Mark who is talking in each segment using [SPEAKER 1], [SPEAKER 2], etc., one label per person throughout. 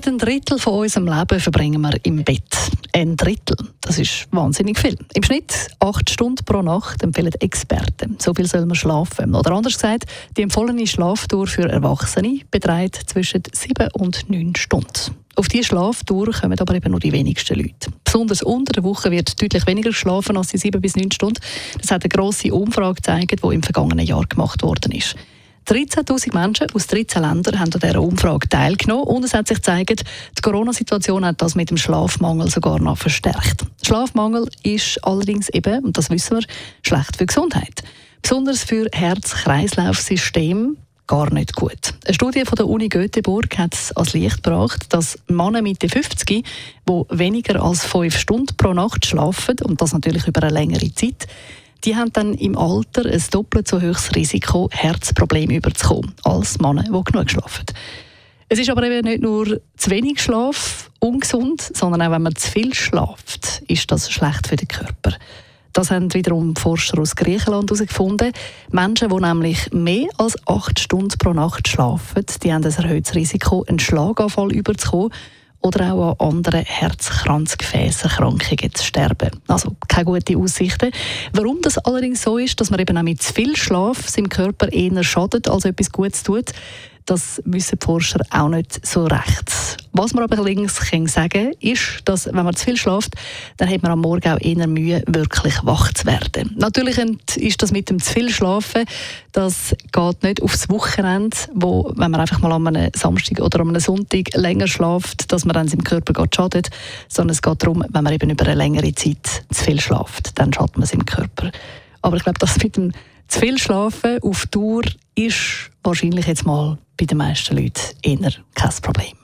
[SPEAKER 1] Gut ein Drittel von unserem Leben verbringen wir im Bett. Ein Drittel, das ist wahnsinnig viel. Im Schnitt acht Stunden pro Nacht empfehlen Experten. So viel soll man schlafen. Oder anders gesagt, die empfohlene Schlaftour für Erwachsene beträgt zwischen sieben und neun Stunden. Auf diese Schlaftour kommen aber eben nur die wenigsten Leute. Besonders unter der Woche wird deutlich weniger geschlafen als die sieben bis neun Stunden. Das hat eine grosse Umfrage gezeigt, die im vergangenen Jahr gemacht worden ist. 13.000 Menschen aus 13 Ländern haben an dieser Umfrage teilgenommen und es hat sich gezeigt, die Corona-Situation hat das mit dem Schlafmangel sogar noch verstärkt. Schlafmangel ist allerdings eben, und das wissen wir, schlecht für Gesundheit. Besonders für Herz-Kreislauf-System gar nicht gut. Eine Studie von der Uni Göteborg hat es als Licht gebracht, dass Männer Mitte 50, die weniger als fünf Stunden pro Nacht schlafen, und das natürlich über eine längere Zeit, die haben dann im Alter ein doppelt so hohes Risiko, Herzprobleme überzukommen, als Männer, die genug schlafen. Es ist aber eben nicht nur zu wenig Schlaf ungesund, sondern auch wenn man zu viel schlaft, ist das schlecht für den Körper. Das haben wiederum Forscher aus Griechenland herausgefunden. Menschen, die nämlich mehr als acht Stunden pro Nacht schlafen, die haben ein erhöhtes Risiko, einen Schlaganfall überzukommen oder auch an anderen Herzkranzgefäßerkrankungen zu sterben. Also keine guten Aussichten. Warum das allerdings so ist, dass man eben auch mit zu viel Schlaf seinem Körper eher schadet, als etwas Gutes tut, das wissen die Forscher auch nicht so recht. Was man aber allerdings sagen kann, ist, dass wenn man zu viel schläft, dann hat man am Morgen auch eher Mühe, wirklich wach zu werden. Natürlich ist das mit dem zu viel Schlafen, das geht nicht aufs Wochenende, wo, wenn man einfach mal einem Samstag oder einem Sonntag länger schläft, dass man dann seinem Körper geht schadet, sondern es geht darum, wenn man eben über eine längere Zeit zu viel schläft, dann schadet man seinem Körper. Aber ich glaube, das mit dem zu viel Schlafen auf Tour ist wahrscheinlich jetzt mal bei den meisten Leuten eher kein Problem.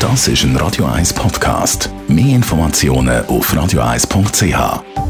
[SPEAKER 2] Das ist ein Radio 1 Podcast. Mehr Informationen auf radio1.ch.